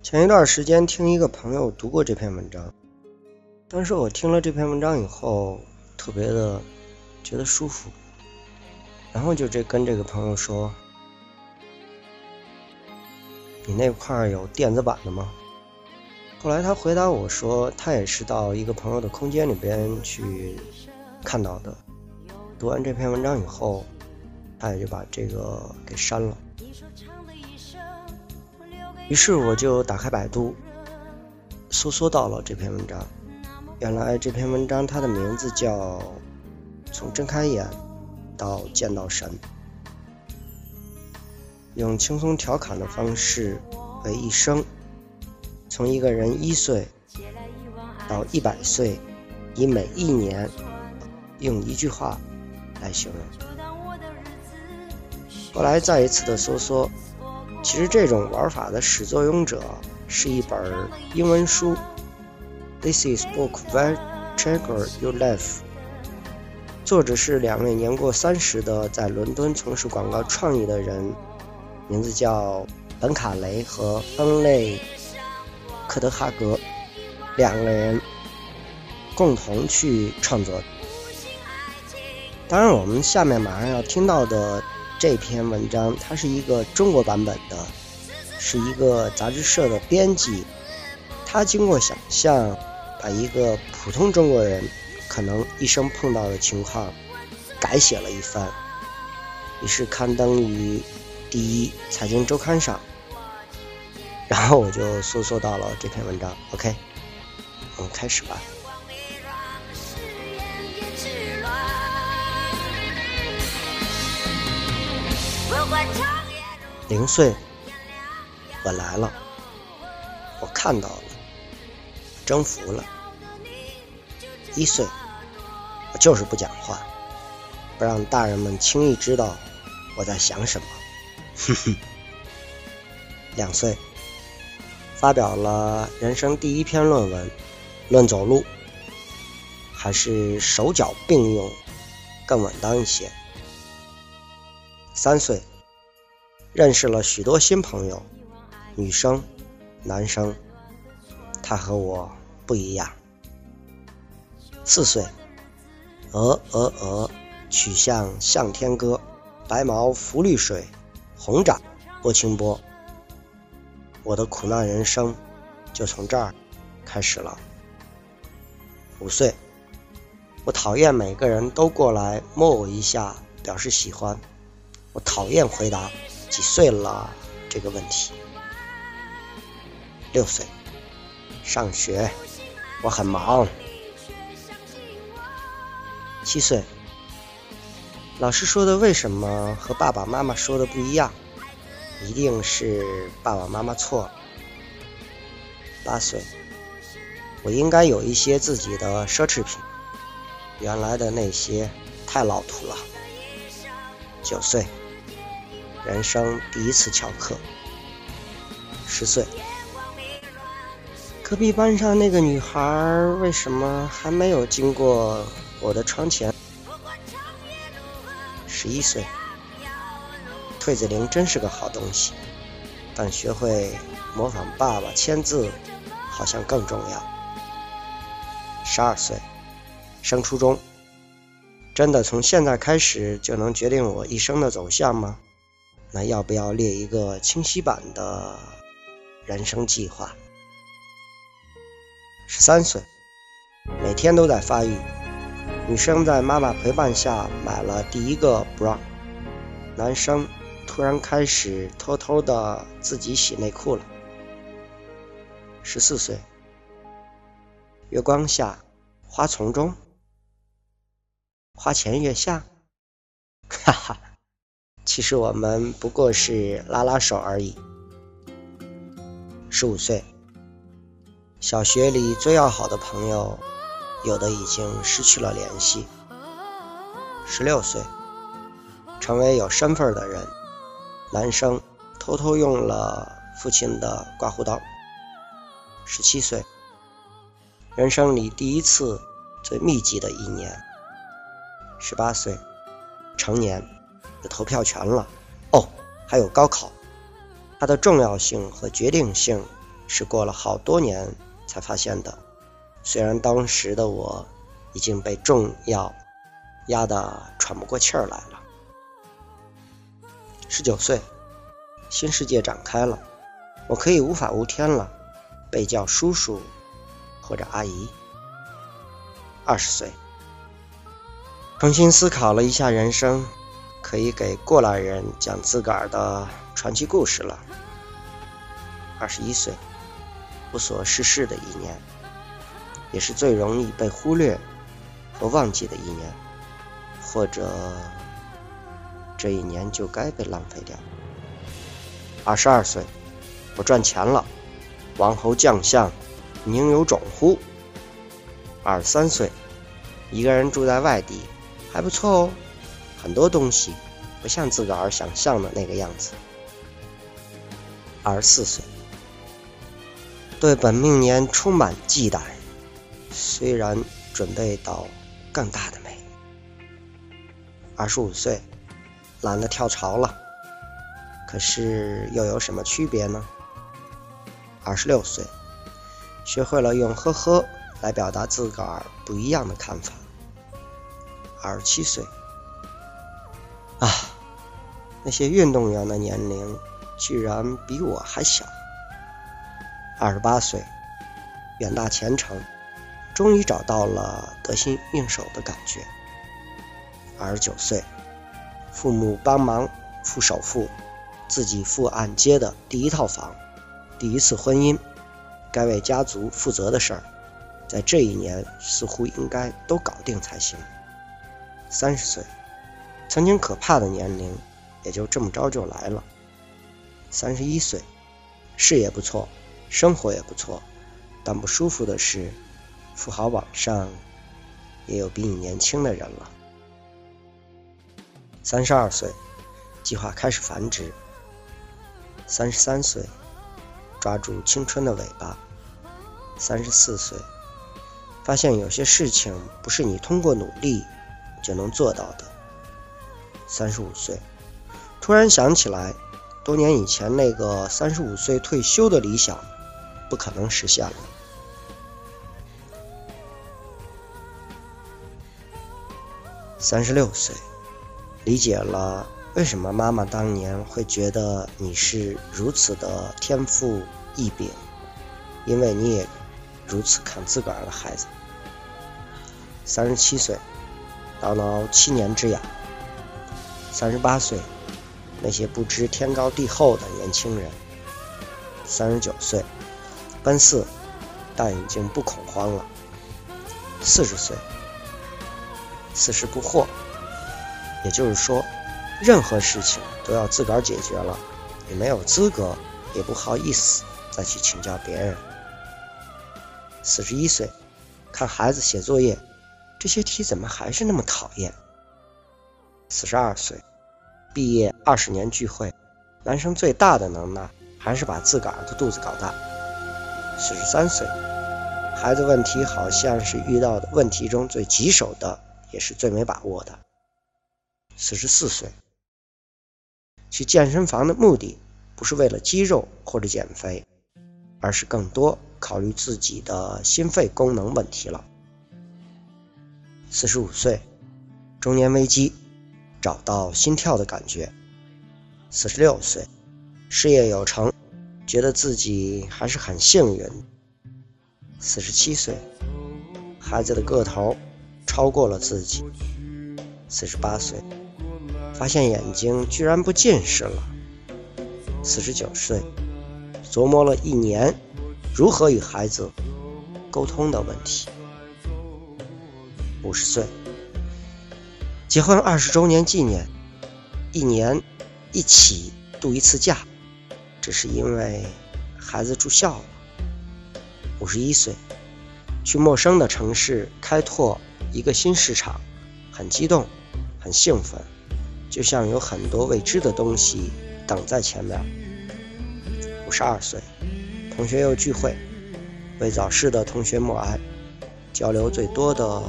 前一段时间听一个朋友读过这篇文章，当时我听了这篇文章以后，特别的觉得舒服，然后就这跟这个朋友说：“你那块有电子版的吗？”后来他回答我说，他也是到一个朋友的空间里边去看到的。读完这篇文章以后，他也就把这个给删了。于是我就打开百度，搜索到了这篇文章。原来这篇文章它的名字叫《从睁开眼到见到神》，用轻松调侃的方式为一生，从一个人一岁到一百岁，以每一年用一句话来形容。后来再一次的搜索。其实这种玩法的始作俑者是一本英文书，《This is book that trigger you life》。作者是两位年过三十的在伦敦从事广告创意的人，名字叫本卡雷和恩类克德哈格，两个人共同去创作。当然，我们下面马上要听到的。这篇文章它是一个中国版本的，是一个杂志社的编辑，他经过想象，把一个普通中国人可能一生碰到的情况改写了一番，于是刊登于第一财经周刊上，然后我就搜索到了这篇文章。OK，我们开始吧。零岁，我来了，我看到了，征服了。一岁，我就是不讲话，不让大人们轻易知道我在想什么。哼哼。两岁，发表了人生第一篇论文，论走路，还是手脚并用更稳当一些。三岁。认识了许多新朋友，女生、男生，他和我不一样。四岁，鹅鹅鹅，曲项向天歌，白毛浮绿水，红掌拨清波。我的苦难人生就从这儿开始了。五岁，我讨厌每个人都过来摸我一下表示喜欢，我讨厌回答。几岁了？这个问题。六岁，上学，我很忙。七岁，老师说的为什么和爸爸妈妈说的不一样？一定是爸爸妈妈错了。八岁，我应该有一些自己的奢侈品，原来的那些太老土了。九岁。人生第一次翘课，十岁。隔壁班上那个女孩为什么还没有经过我的窗前？十一岁。退子铃真是个好东西，但学会模仿爸爸签字好像更重要。十二岁。升初中。真的从现在开始就能决定我一生的走向吗？那要不要列一个清晰版的人生计划？十三岁，每天都在发育。女生在妈妈陪伴下买了第一个 bra，男生突然开始偷偷的自己洗内裤了。十四岁，月光下，花丛中，花前月下，哈哈。其实我们不过是拉拉手而已。十五岁，小学里最要好的朋友，有的已经失去了联系。十六岁，成为有身份的人，男生偷偷用了父亲的刮胡刀。十七岁，人生里第一次最密集的一年。十八岁，成年。的投票权了，哦，还有高考，它的重要性和决定性是过了好多年才发现的。虽然当时的我已经被重要压得喘不过气儿来了。十九岁，新世界展开了，我可以无法无天了，被叫叔叔或者阿姨。二十岁，重新思考了一下人生，可以给过来人讲自个儿的传奇故事了。二十一岁，无所事事的一年，也是最容易被忽略和忘记的一年，或者。这一年就该被浪费掉。二十二岁，我赚钱了，王侯将相，宁有种乎？二十三岁，一个人住在外地，还不错哦，很多东西不像自个儿想象的那个样子。二十四岁，对本命年充满忌惮，虽然准备到更大的美。二十五岁。懒得跳槽了，可是又有什么区别呢？二十六岁，学会了用“呵呵”来表达自个儿不一样的看法。二十七岁，啊，那些运动员的年龄居然比我还小。二十八岁，远大前程，终于找到了得心应手的感觉。二十九岁。父母帮忙付首付，自己付按揭的第一套房，第一次婚姻，该为家族负责的事儿，在这一年似乎应该都搞定才行。三十岁，曾经可怕的年龄，也就这么着就来了。三十一岁，事业不错，生活也不错，但不舒服的是，富豪榜上也有比你年轻的人了。三十二岁，计划开始繁殖。三十三岁，抓住青春的尾巴。三十四岁，发现有些事情不是你通过努力就能做到的。三十五岁，突然想起来，多年以前那个三十五岁退休的理想，不可能实现了。三十六岁。理解了为什么妈妈当年会觉得你是如此的天赋异禀，因为你也如此看自个儿的孩子。三十七岁，叨挠七年之痒。三十八岁，那些不知天高地厚的年轻人。三十九岁，奔四，但已经不恐慌了。四十岁，四十不惑。也就是说，任何事情都要自个儿解决了，你没有资格，也不好意思再去请教别人。四十一岁，看孩子写作业，这些题怎么还是那么讨厌？四十二岁，毕业二十年聚会，男生最大的能耐还是把自个儿的肚子搞大。四十三岁，孩子问题好像是遇到的问题中最棘手的，也是最没把握的。四十四岁，去健身房的目的不是为了肌肉或者减肥，而是更多考虑自己的心肺功能问题了。四十五岁，中年危机，找到心跳的感觉。四十六岁，事业有成，觉得自己还是很幸运。四十七岁，孩子的个头超过了自己。四十八岁。发现眼睛居然不近视了。四十九岁，琢磨了一年如何与孩子沟通的问题。五十岁，结婚二十周年纪念，一年一起度一次假，只是因为孩子住校了。五十一岁，去陌生的城市开拓一个新市场，很激动，很兴奋。就像有很多未知的东西等在前面。五十二岁，同学又聚会，为早逝的同学默哀，交流最多的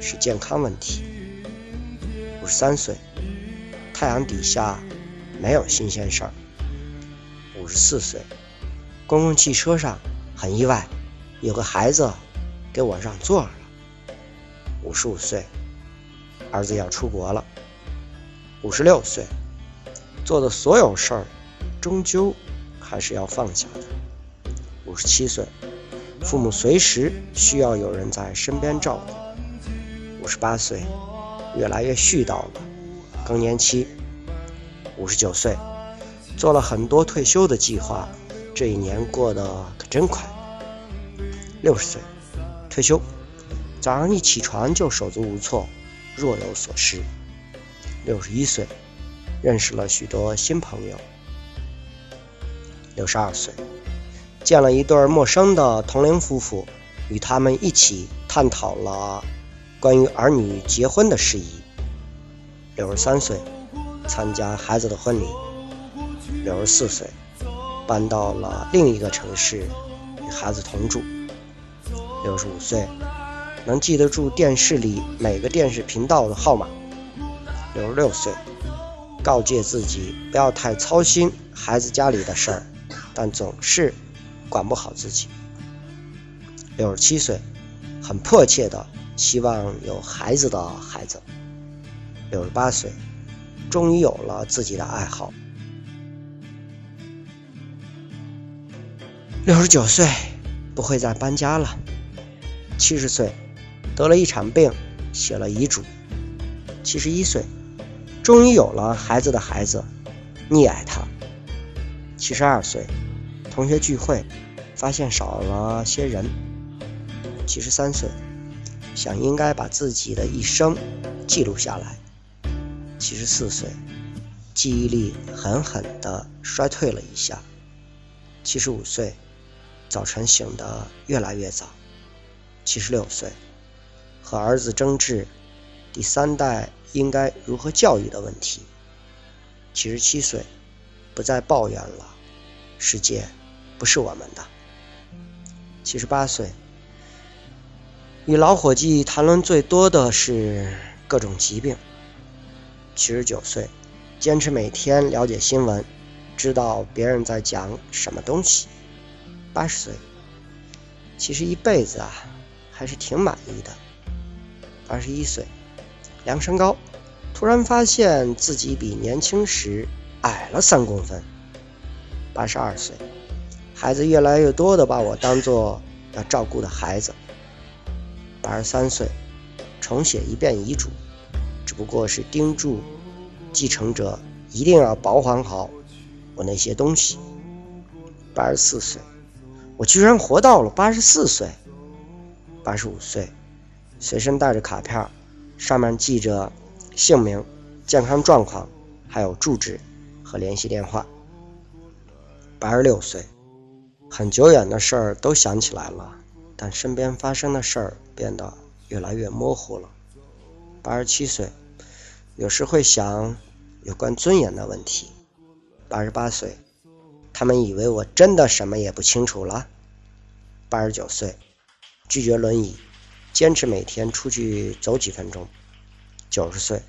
是健康问题。三岁，太阳底下没有新鲜事儿。五十四岁，公共汽车上，很意外，有个孩子给我让座了。五十五岁，儿子要出国了。五十六岁，做的所有事儿，终究还是要放下的。五十七岁，父母随时需要有人在身边照顾。五十八岁，越来越絮叨了，更年期。五十九岁，做了很多退休的计划，这一年过得可真快。六十岁，退休。早上一起床就手足无措，若有所失。六十一岁，认识了许多新朋友。六十二岁，见了一对陌生的同龄夫妇，与他们一起探讨了关于儿女结婚的事宜。六十三岁，参加孩子的婚礼。六十四岁，搬到了另一个城市，与孩子同住。六十五岁。能记得住电视里每个电视频道的号码。六十六岁，告诫自己不要太操心孩子家里的事儿，但总是管不好自己。六十七岁，很迫切的希望有孩子的孩子。六十八岁，终于有了自己的爱好。六十九岁，不会再搬家了。七十岁。得了一场病，写了遗嘱。七十一岁，终于有了孩子的孩子，溺爱他。七十二岁，同学聚会，发现少了些人。七十三岁，想应该把自己的一生记录下来。七十四岁，记忆力狠狠地衰退了一下。七十五岁，早晨醒得越来越早。七十六岁。和儿子争执，第三代应该如何教育的问题。七十七岁，不再抱怨了，世界不是我们的。七十八岁，与老伙计谈论最多的是各种疾病。七十九岁，坚持每天了解新闻，知道别人在讲什么东西。八十岁，其实一辈子啊，还是挺满意的。八十一岁，量身高，突然发现自己比年轻时矮了三公分。八十二岁，孩子越来越多的把我当做要照顾的孩子。八十三岁，重写一遍遗嘱，只不过是叮嘱继承者一定要保管好我那些东西。八十四岁，我居然活到了八十四岁。八十五岁。随身带着卡片，上面记着姓名、健康状况，还有住址和联系电话。八十六岁，很久远的事儿都想起来了，但身边发生的事儿变得越来越模糊了。八十七岁，有时会想有关尊严的问题。八十八岁，他们以为我真的什么也不清楚了。八十九岁，拒绝轮椅。坚持每天出去走几分钟。九十岁，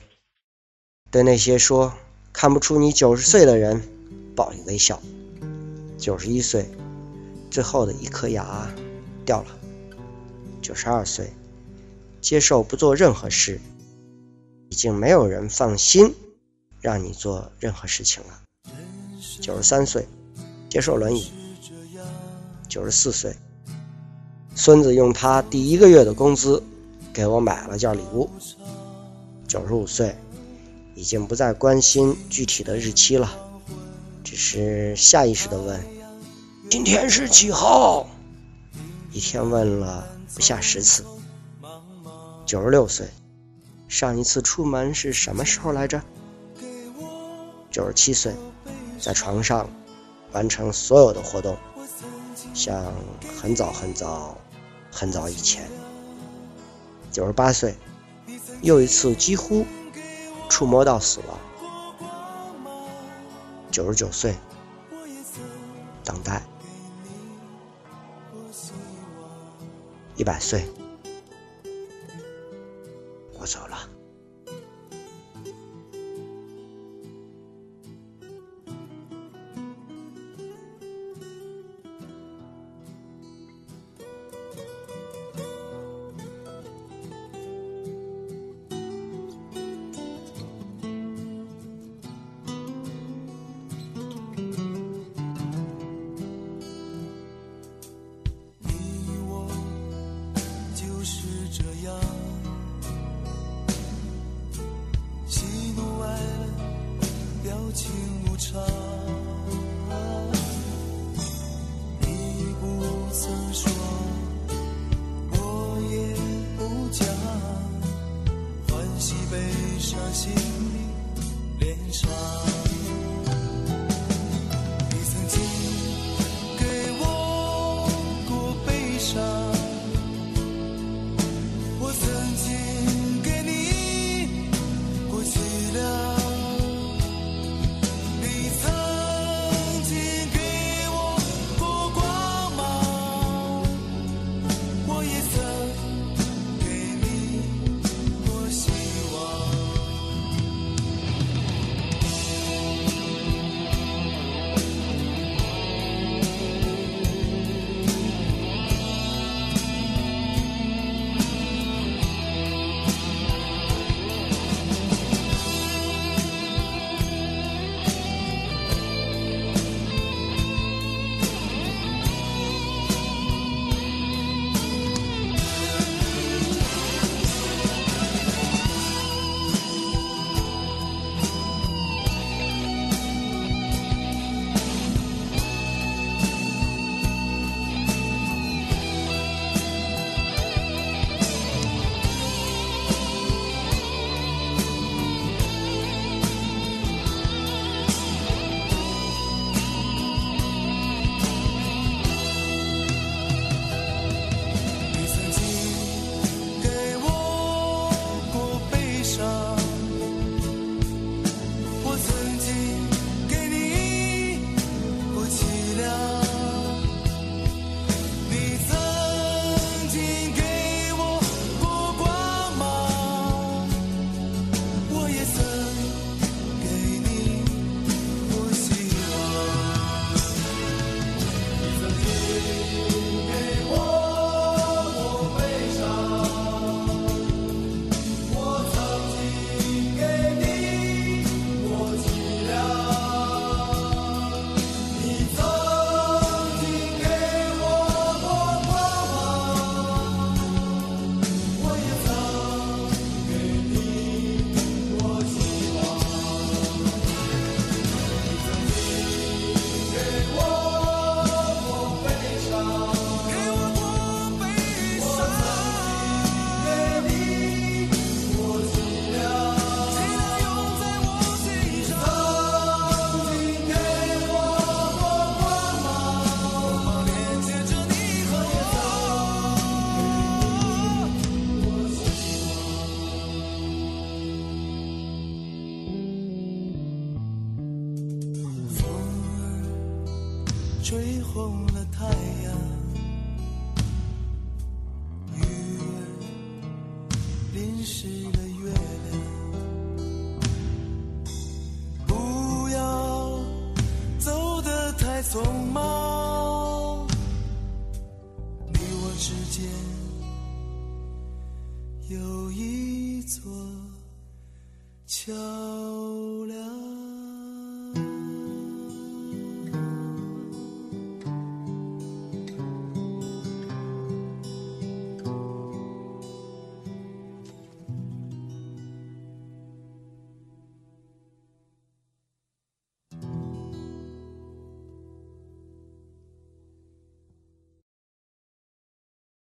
对那些说看不出你九十岁的人，报以微笑。九十一岁，最后的一颗牙掉了。九十二岁，接受不做任何事，已经没有人放心让你做任何事情了。九十三岁，接受轮椅。九十四岁。孙子用他第一个月的工资给我买了件礼物。九十五岁，已经不再关心具体的日期了，只是下意识地问：“今天是几号？”一天问了不下十次。九十六岁，上一次出门是什么时候来着？九十七岁，在床上完成所有的活动，像很早很早。很早以前，九十八岁，又一次几乎触摸到死亡。九十九岁，等待。一百岁，我走了。匆忙，你我之间有一座桥。